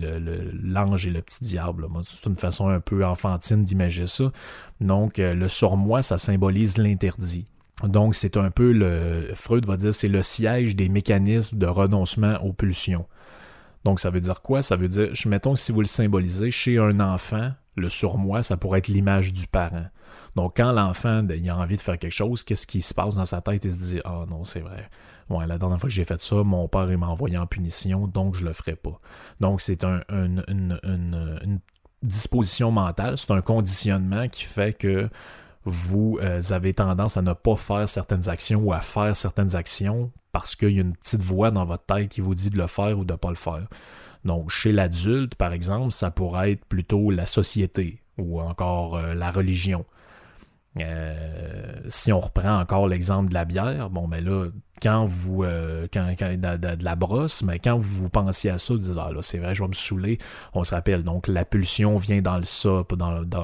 Speaker 1: l'ange et le petit diable, c'est une façon un peu enfantine d'imaginer ça. Donc, euh, le surmoi, ça symbolise l'interdit. Donc, c'est un peu le. Freud va dire c'est le siège des mécanismes de renoncement aux pulsions. Donc, ça veut dire quoi? Ça veut dire, mettons que si vous le symbolisez, chez un enfant, le surmoi, ça pourrait être l'image du parent. Donc, quand l'enfant a envie de faire quelque chose, qu'est-ce qui se passe dans sa tête? Il se dit Ah non, c'est vrai. La dernière fois que j'ai fait ça, mon père m'a envoyé en punition, donc je le ferai pas. Donc, c'est un, une, disposition mentale, c'est un conditionnement qui fait que vous euh, avez tendance à ne pas faire certaines actions ou à faire certaines actions parce qu'il y a une petite voix dans votre tête qui vous dit de le faire ou de ne pas le faire. Donc, chez l'adulte, par exemple, ça pourrait être plutôt la société ou encore euh, la religion. Euh, si on reprend encore l'exemple de la bière, bon, ben là, quand vous, euh, quand, de, la brosse, mais quand vous pensiez à ça, vous dites, ah là, c'est vrai, je vais me saouler, on se rappelle, donc la pulsion vient dans le ça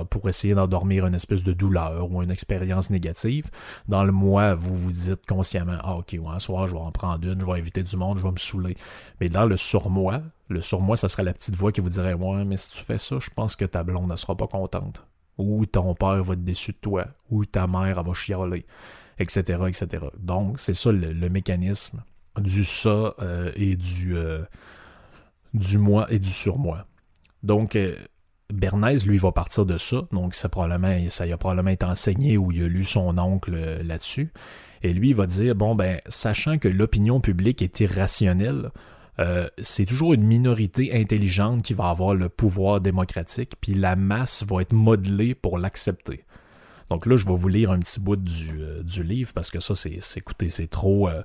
Speaker 1: pour essayer d'endormir une espèce de douleur ou une expérience négative. Dans le moi, vous vous dites consciemment, ah ok, un soir, je vais en prendre une, je vais inviter du monde, je vais me saouler. Mais dans le surmoi, le surmoi, ça serait la petite voix qui vous dirait, ouais, mais si tu fais ça, je pense que ta blonde ne sera pas contente ou ton père va être déçu de toi, ou ta mère va chialer, etc., etc. Donc, c'est ça le, mécanisme du ça euh, et du, euh, du moi et du surmoi. Donc, euh, Bernays, lui, va partir de ça. Donc, ça, probablement, ça a probablement été enseigné ou il a lu son oncle là-dessus. Et lui, il va dire, bon, ben, sachant que l'opinion publique est irrationnelle, euh, c'est toujours une minorité intelligente qui va avoir le pouvoir démocratique, puis la masse va être modelée pour l'accepter. Donc là, je vais vous lire un petit bout du, euh, livre parce que ça, c'est, écoutez, c'est trop, euh,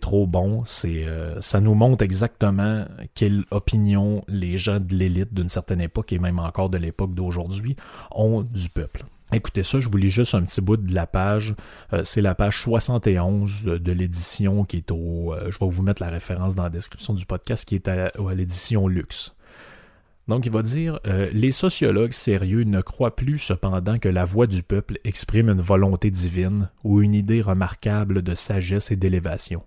Speaker 1: trop bon. C'est, ça nous montre exactement quelle opinion les gens de l'élite d'une certaine époque et même encore de l'époque d'aujourd'hui ont du peuple. Écoutez ça, je vous lis juste un petit bout de la page. Euh, c'est la page 71 de, l'édition qui est au... Euh, je vais vous mettre la référence dans la description du podcast qui est à, l'édition Luxe. Donc il va dire euh, Les sociologues sérieux ne croient plus cependant que la voix du peuple exprime une volonté divine ou une idée remarquable de sagesse et d'élévation.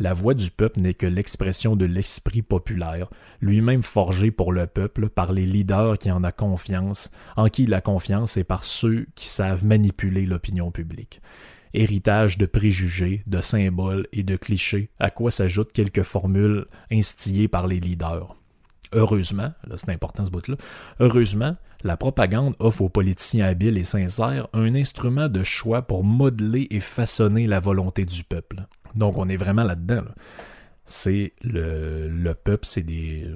Speaker 1: La voix du peuple n'est que l'expression de l'esprit populaire, lui-même forgé pour le peuple par les leaders qui en a confiance, en qui la confiance est par ceux qui savent manipuler l'opinion publique. Héritage de préjugés, de symboles et de clichés, à quoi s'ajoutent quelques formules instillées par les leaders. Heureusement, là c'est important ce bout-là, heureusement, la propagande offre aux politiciens habiles et sincères un instrument de choix pour modeler et façonner la volonté du peuple. Donc on est vraiment là-dedans. là c'est le, le peuple, c'est des...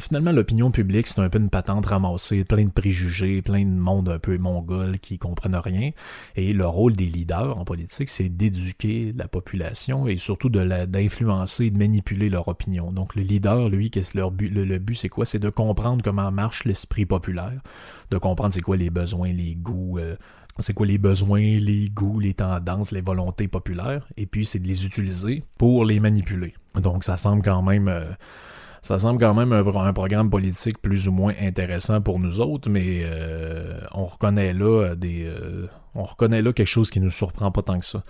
Speaker 1: finalement, l'opinion publique, c'est un peu une patente ramassée, plein de préjugés, plein de monde un peu mongol qui comprennent rien. Et le rôle des leaders en politique, c'est d'éduquer la population et surtout d'influencer, de manipuler leur opinion. Donc le leader, lui, qu'est-ce leur but, le, but, c'est quoi? C'est de comprendre comment marche l'esprit populaire, de comprendre c'est quoi les besoins, les goûts, euh, c'est quoi les besoins, les goûts, les tendances, les volontés populaires, et puis c'est de les utiliser pour les manipuler. Donc ça semble quand même euh, ça semble quand même un, programme politique plus ou moins intéressant pour nous autres, mais euh, on reconnaît là des euh, on reconnaît là quelque chose qui nous surprend pas tant que ça.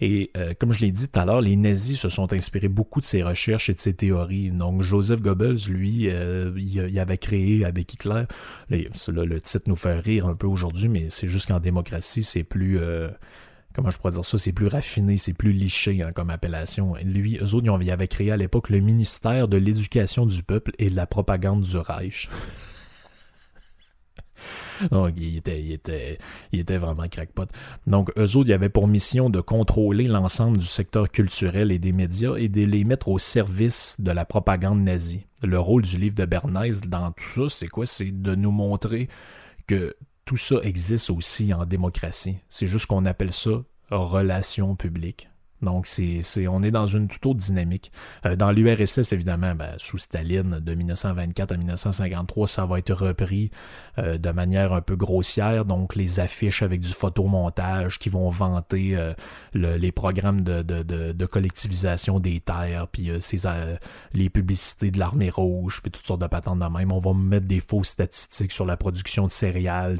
Speaker 1: Et euh, comme je l'ai dit tout à l'heure, les nazis se sont inspirés beaucoup de ses recherches et de ses théories. Donc Joseph Goebbels, lui, euh, il, avait créé avec Hitler, le titre nous fait rire un peu aujourd'hui, mais c'est juste qu'en démocratie, c'est plus... Euh, comment je pourrais dire ça, c'est plus raffiné, c'est plus liché hein, comme appellation. Lui, eux autres, ils avaient créé à l'époque le ministère de l'éducation du peuple et de la propagande du Reich. [laughs] [laughs] Donc, il était, il était, il vraiment crackpot. Donc, eux autres, il y avait pour mission de contrôler l'ensemble du secteur culturel et des médias et de les mettre au service de la propagande nazie. Le rôle du livre de Bernays dans tout ça, c'est quoi? C'est de nous montrer que tout ça existe aussi en démocratie. C'est juste qu'on appelle ça relation publique. Donc, c'est, c'est, on est dans une toute autre dynamique. Euh, dans l'URSS, évidemment, ben, sous Staline, de 1924 à 1953, ça va être repris euh, de manière un peu grossière. Donc, les affiches avec du photomontage qui vont vanter euh, les programmes de, de, de, collectivisation des terres, puis ces, les publicités de l'armée rouge, puis toutes sortes de patentes de même. On va mettre des fausses statistiques sur la production de céréales,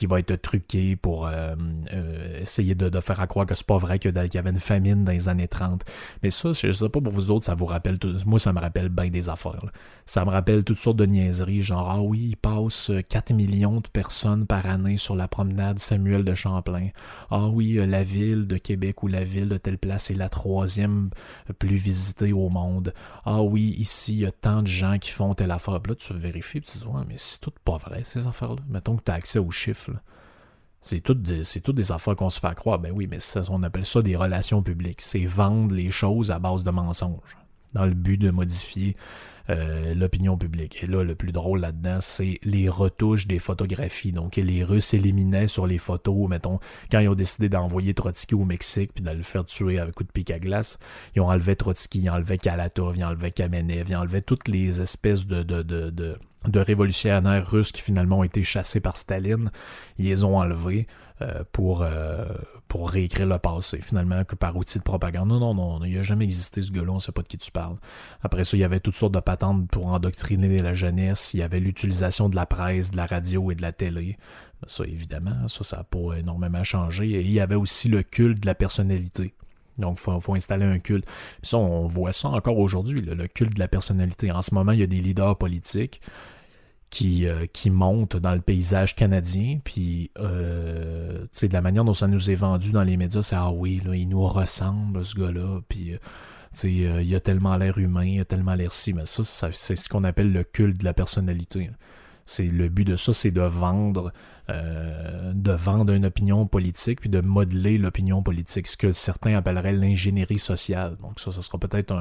Speaker 1: qui va être truqué pour euh, euh, essayer de, faire croire que c'est pas vrai qu'il y avait une famine dans les années 30. Mais ça, je sais pas pour vous autres, ça vous rappelle tout, moi ça me rappelle bien des affaires. Ça me rappelle toutes sortes de niaiseries, genre ah oui, il passe 4 millions de personnes par année sur la promenade Samuel de Champlain. Ah oui, euh, la ville de Québec ou la ville de telle place est la troisième plus visitée au monde. Ah oui, ici il y a tant de gens qui font telle affaire. là, tu vérifies, et tu dis ouais, mais c'est tout pas vrai ces affaires-là. Mettons que tu as accès aux chiffres c'est toutes des, des affaires qu'on se fait croire. Ben oui, mais on appelle ça des relations publiques. C'est vendre les choses à base de mensonges, dans le but de modifier euh, l'opinion publique. Et là, le plus drôle là-dedans, c'est les retouches des photographies. Donc, les Russes éliminaient sur les photos, mettons, quand ils ont décidé d'envoyer Trotsky au Mexique puis de le faire tuer avec coup de pic à glace, ils ont enlevé Trotsky, ils ont enlevé Kalatov, ils ont enlevé Kamenev, ils ont enlevé toutes les espèces de de révolutionnaires russes qui finalement ont été chassés par Staline, ils les ont enlevés euh, pour, euh, pour réécrire le passé, finalement, que par outil de propagande. Non, non, non, il n'a jamais existé ce gars-là, on sait pas de qui tu parles. Après ça, il y avait toutes sortes de patentes pour endoctriner la jeunesse, il y avait l'utilisation de la presse, de la radio et de la télé. Ça, évidemment, ça, ça n'a pas énormément changé. Et il y avait aussi le culte de la personnalité. Donc, il faut, installer un culte. ça, on voit ça encore aujourd'hui, le, culte de la personnalité. En ce moment, il y a des leaders politiques qui, euh, qui montent dans le paysage canadien. Puis, euh, de la manière dont ça nous est vendu dans les médias, c'est Ah oui, il nous ressemble, ce gars-là. Puis, euh, euh, il a tellement l'air humain, il a tellement l'air si. Mais ça, c'est ce qu'on appelle le culte de la personnalité. Le but de ça, c'est de vendre, euh, de vendre une opinion politique puis de modeler l'opinion politique, ce que certains appelleraient l'ingénierie sociale. Donc ça, ce sera peut-être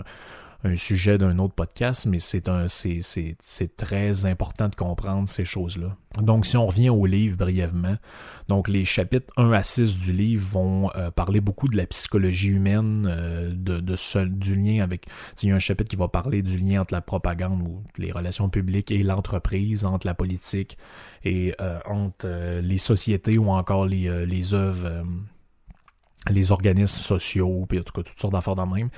Speaker 1: un, sujet d'un autre podcast, mais c'est un c'est, très important de comprendre ces choses-là. Donc, si on revient au livre brièvement, donc les chapitres 1 à 6 du livre vont euh, parler beaucoup de la psychologie humaine, euh, du lien avec. Il y a un chapitre qui va parler du lien entre la propagande ou les relations publiques et l'entreprise, entre la politique et euh, entre les sociétés ou encore les, les œuvres les organismes sociaux, puis en tout cas toutes sortes d'affaires dans le même.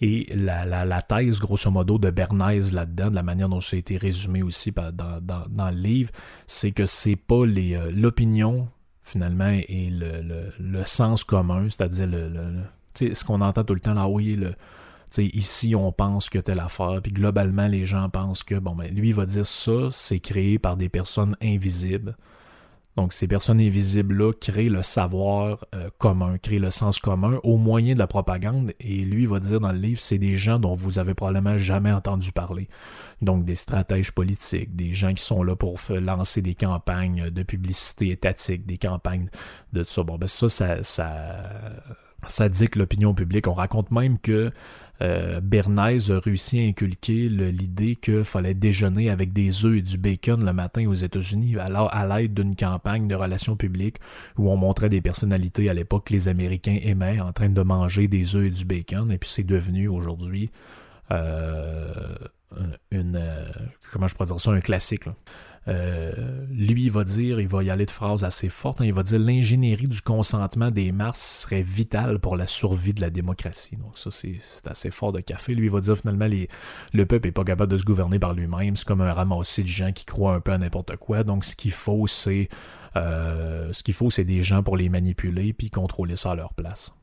Speaker 1: Et la, la, thèse, grosso modo, de Bernays là-dedans, de la manière dont ça a été résumé aussi dans, dans, dans le livre, c'est que c'est pas les euh, l'opinion, finalement, et le, le, le, sens commun, c'est-à-dire le, le ce qu'on entend tout le temps, là, oui, le, ici on pense que telle affaire, puis globalement les gens pensent que, bon, ben lui il va dire ça, c'est créé par des personnes invisibles. Donc, ces personnes invisibles-là créent le savoir euh, commun, créent le sens commun au moyen de la propagande. Et lui va dire dans le livre, c'est des gens dont vous avez probablement jamais entendu parler. Donc, des stratèges politiques, des gens qui sont là pour lancer des campagnes de publicité étatique, des campagnes de tout ça. Bon, ben ça, ça, ça, que l'opinion publique. On raconte même que euh, Bernays a réussi à inculquer l'idée qu'il fallait déjeuner avec des œufs et du bacon le matin aux États-Unis alors à l'aide d'une campagne de relations publiques où on montrait des personnalités à l'époque que les Américains aimaient en train de manger des œufs et du bacon et puis c'est devenu aujourd'hui euh, une euh, comment un classique. Euh, lui, il va dire, il va y aller de phrases assez fortes, hein. il va dire l'ingénierie du consentement des masses serait vitale pour la survie de la démocratie. Donc ça, c'est assez fort de café. Lui, il va dire finalement, les, le peuple est pas capable de se gouverner par lui-même. C'est comme un ramassis de gens qui croient un peu à n'importe quoi. Donc ce qu'il faut, c'est euh, ce qu'il faut, c'est des gens pour les manipuler puis contrôler ça à leur place.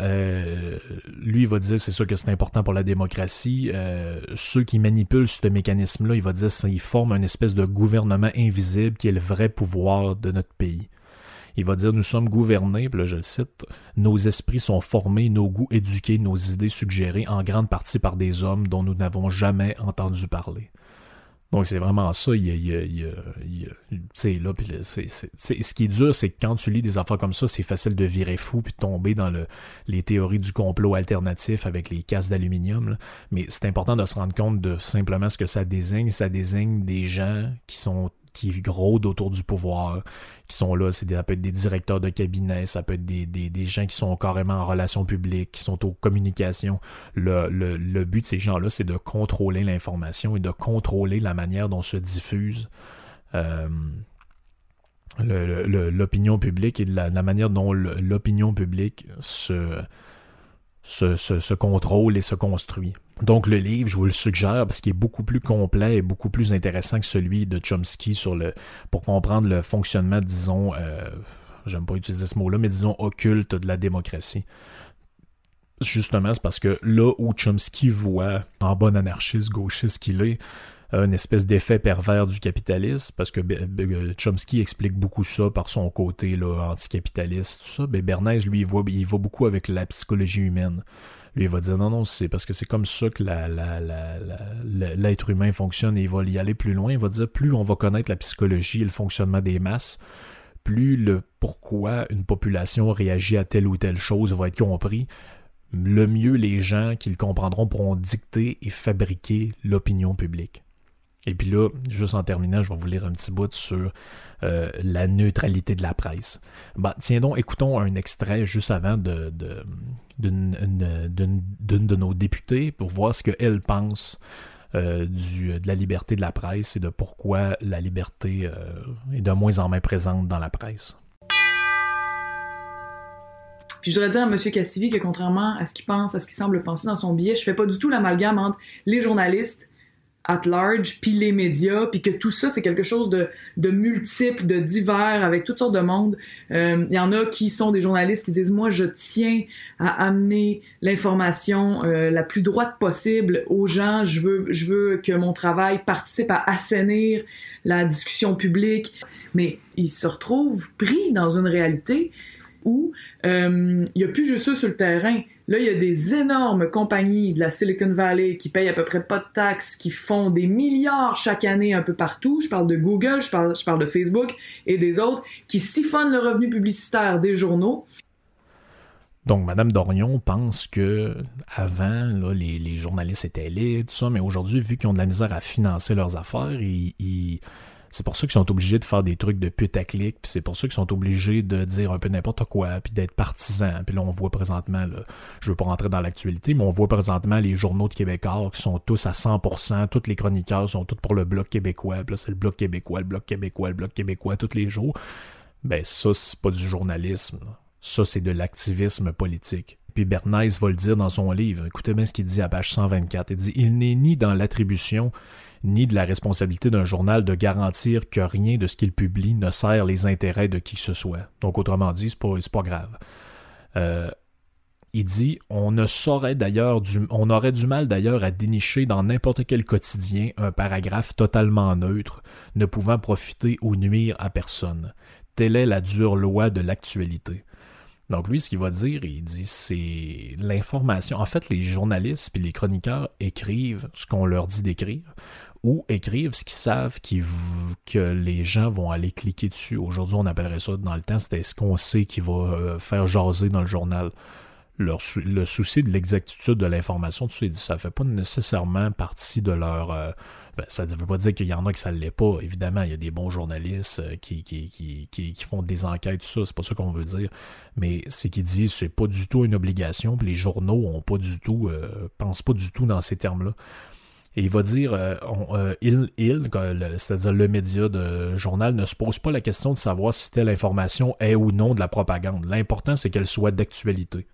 Speaker 1: Euh, lui, il va dire, c'est sûr que c'est important pour la démocratie. Euh, ceux qui manipulent ce mécanisme-là, il va dire, qu'ils forment une espèce de gouvernement invisible qui est le vrai pouvoir de notre pays. Il va dire, nous sommes gouvernés, je le cite, nos esprits sont formés, nos goûts éduqués, nos idées suggérées en grande partie par des hommes dont nous n'avons jamais entendu parler. Donc c'est vraiment ça. Il y a, il là, ce qui est dur, c'est que quand tu lis des affaires comme ça, c'est facile de virer fou puis tomber dans le, les théories du complot alternatif avec les casses d'aluminium. Mais c'est important de se rendre compte de simplement ce que ça désigne. Ça désigne des gens qui sont qui rôdent autour du pouvoir, qui sont là. C'est ça peut être des directeurs de cabinet, ça peut être des, des, des, gens qui sont carrément en relations publiques, qui sont aux communications. Le, le, le but de ces gens-là, c'est de contrôler l'information et de contrôler la manière dont se diffuse euh, l'opinion publique et de la, manière dont l'opinion publique se, se, se contrôle et se construit. Donc le livre, je vous le suggère parce qu'il est beaucoup plus complet et beaucoup plus intéressant que celui de Chomsky pour comprendre le fonctionnement, disons, euh, j'aime pas utiliser ce mot-là, mais disons occulte de la démocratie. Justement, c'est parce que là où Chomsky voit, en bon anarchiste gauchiste qu'il est, une espèce d'effet pervers du capitalisme, parce que Chomsky explique beaucoup ça par son côté là, anticapitaliste, tout ça. Mais Bernays, lui, il voit, il voit beaucoup avec la psychologie humaine. Lui, il va dire non, non, c'est parce que c'est comme ça que l'être humain fonctionne et il va y aller plus loin. Il va dire plus on va connaître la psychologie et le fonctionnement des masses, plus le pourquoi une population réagit à telle ou telle chose va être compris, le mieux les gens qui le comprendront pourront dicter et fabriquer l'opinion publique. Et puis là, juste en terminant, je vais vous lire un petit bout sur euh, la neutralité de la presse. Bah, tiens donc, écoutons un extrait juste avant de, d'une, de nos députés pour voir ce qu'elle pense euh, de la liberté de la presse et de pourquoi la liberté euh, est de moins en moins présente dans la presse.
Speaker 5: Puis je voudrais dire à M. Cassivi que contrairement à ce qu'il pense, à ce qu'il semble penser dans son billet, je fais pas du tout l'amalgame entre les journalistes at large, puis les médias, puis que tout ça, c'est quelque chose de, de multiple, de divers, avec toutes sortes de monde. Euh, il y en a qui sont des journalistes qui disent, moi, je tiens à amener l'information euh, la plus droite possible aux gens. Je veux, je veux que mon travail participe à assainir la discussion publique. Mais ils se retrouvent pris dans une réalité où euh, il y a plus juste ça sur le terrain. Là, il y a des énormes compagnies de la Silicon Valley qui payent à peu près pas de taxes, qui font des milliards chaque année un peu partout. Je parle de Google, je parle, je parle de Facebook et des autres qui siphonnent le revenu publicitaire des journaux.
Speaker 1: Donc, Madame Dorion pense que avant, là, les, journalistes étaient libres, tout ça, mais aujourd'hui, vu qu'ils ont de la misère à financer leurs affaires, ils c'est pour ça qu'ils sont obligés de faire des trucs de putaclic, puis c'est pour ça qu'ils sont obligés de dire un peu n'importe quoi, puis d'être partisans. Puis là, on voit présentement, là, je veux pas rentrer dans l'actualité, mais on voit présentement les journaux de Québécois qui sont tous à 100%, tous les chroniqueurs sont tous pour le Bloc québécois, puis là, c'est le Bloc québécois, le Bloc québécois, le Bloc québécois tous les jours. Ben ça, c'est pas du journalisme. Ça, c'est de l'activisme politique. Puis Bernays va le dire dans son livre. Écoutez bien ce qu'il dit à page 124. Il dit Il n'est ni dans l'attribution ni de la responsabilité d'un journal de garantir que rien de ce qu'il publie ne sert les intérêts de qui que ce soit. Donc, autrement dit, c'est pas, pas grave. Euh, il dit on ne saurait d'ailleurs on aurait du mal d'ailleurs à dénicher dans n'importe quel quotidien un paragraphe totalement neutre, ne pouvant profiter ou nuire à personne. Telle est la dure loi de l'actualité. Donc lui, ce qu'il va dire, il dit c'est l'information. En fait, les journalistes et les chroniqueurs écrivent ce qu'on leur dit d'écrire ou écrivent ce qu'ils savent que les gens vont aller cliquer dessus. Aujourd'hui, on appellerait ça dans le temps, c'était ce qu'on sait qui va euh, faire jaser dans le journal le souci de l'exactitude de l'information, tu sais, ça fait pas nécessairement partie de leur... Euh, ben, ça ne veut pas dire qu'il y en a qui ça ne l'est pas. Évidemment, il y a des bons journalistes euh, qui, font des enquêtes, tout ça, c'est pas ça qu'on veut dire. Mais c'est qu'ils disent c'est pas du tout une obligation, les journaux ont pas du tout, pensent pas du tout dans ces termes-là. Et il va dire, il, il c'est-à-dire le média de journal, ne se pose pas la question de savoir si telle information est ou non de la propagande. L'important, c'est qu'elle soit d'actualité.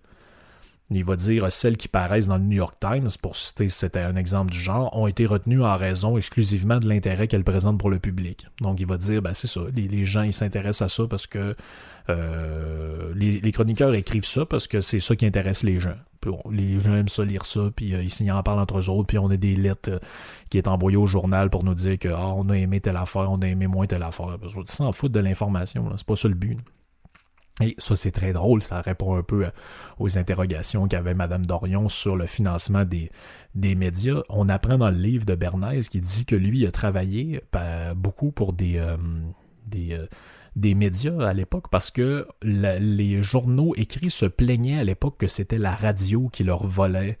Speaker 1: Il va dire celles qui paraissent dans le New York Times, pour citer c'était un exemple du genre, ont été retenues en raison exclusivement de l'intérêt qu'elles présentent pour le public. Donc il va dire ben c'est ça, les, gens ils s'intéressent à ça parce que euh, les, chroniqueurs écrivent ça parce que c'est ça qui intéresse les gens. Les gens aiment ça lire ça, puis euh, ils en parlent entre eux autres, puis on a des lettres euh, qui est envoyées au journal pour nous dire que ah, on a aimé telle affaire, on a aimé moins telle affaire. Parce s'en foutent de l'information, c'est pas ça le but. Et ça, c'est très drôle, ça répond un peu aux interrogations qu'avait Madame Dorion sur le financement des, des médias. On apprend dans le livre de Bernays qui dit que lui a travaillé beaucoup pour des, euh, euh, des médias à l'époque parce que les journaux écrits se plaignaient à l'époque que c'était la radio qui leur volait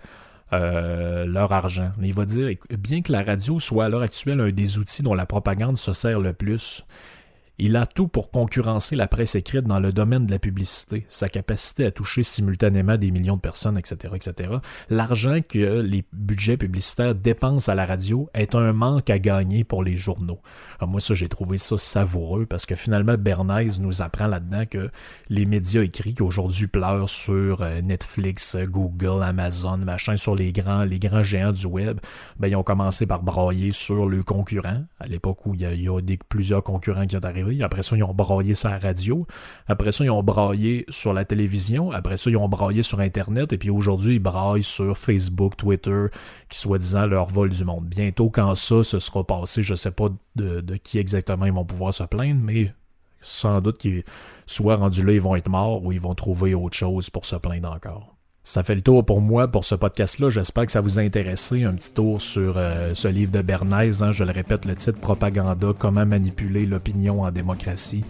Speaker 1: euh, leur argent. Mais il va dire, bien que la radio soit à l'heure actuelle un des outils dont la propagande se sert le plus, il a tout pour concurrencer la presse écrite dans le domaine de la publicité, sa capacité à toucher simultanément des millions de personnes, etc., etc. L'argent que les budgets publicitaires dépensent à la radio est un manque à gagner pour les journaux. Alors moi, ça, j'ai trouvé ça savoureux parce que finalement, Bernays nous apprend là-dedans que les médias écrits qui aujourd'hui pleurent sur euh, Netflix, Google, Amazon, machin, sur les grands, les grands géants du web, ben, ils ont commencé par brailler sur le concurrent, à l'époque où il y a, des, plusieurs concurrents qui ont arrivé après ça, ils ont braillé sur la radio. Après ça, ils ont braillé sur la télévision. Après ça, ils ont braillé sur Internet. Et puis aujourd'hui, ils braillent sur Facebook, Twitter, qui soi-disant leur vol du monde. Bientôt, quand ça se sera passé, je sais pas de, qui exactement ils vont pouvoir se plaindre, mais sans doute qu'ils soient rendus là, ils vont être morts ou ils vont trouver autre chose pour se plaindre encore. Ça fait le tour pour moi pour ce podcast-là. J'espère que ça vous a intéressé. Un petit tour sur euh, ce livre de Bernays. Hein. je le répète, le titre Propaganda, comment manipuler l'opinion en démocratie,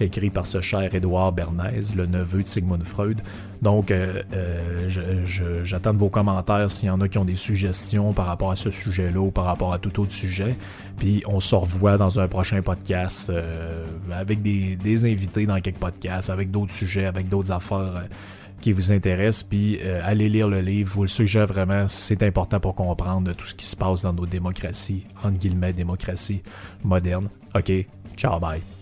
Speaker 1: écrit par ce cher Édouard Bernays, le neveu de Sigmund Freud. Donc, euh, euh, j'attends vos commentaires s'il y en a qui ont des suggestions par rapport à ce sujet-là ou par rapport à tout autre sujet. Puis on se revoit dans un prochain podcast avec des, invités dans quelques podcasts, avec d'autres sujets, avec d'autres affaires qui vous intéresse, puis euh, allez lire le livre. Je vous le suggère vraiment, c'est important pour comprendre tout ce qui se passe dans nos démocraties, entre guillemets, démocratie moderne. OK, ciao, bye.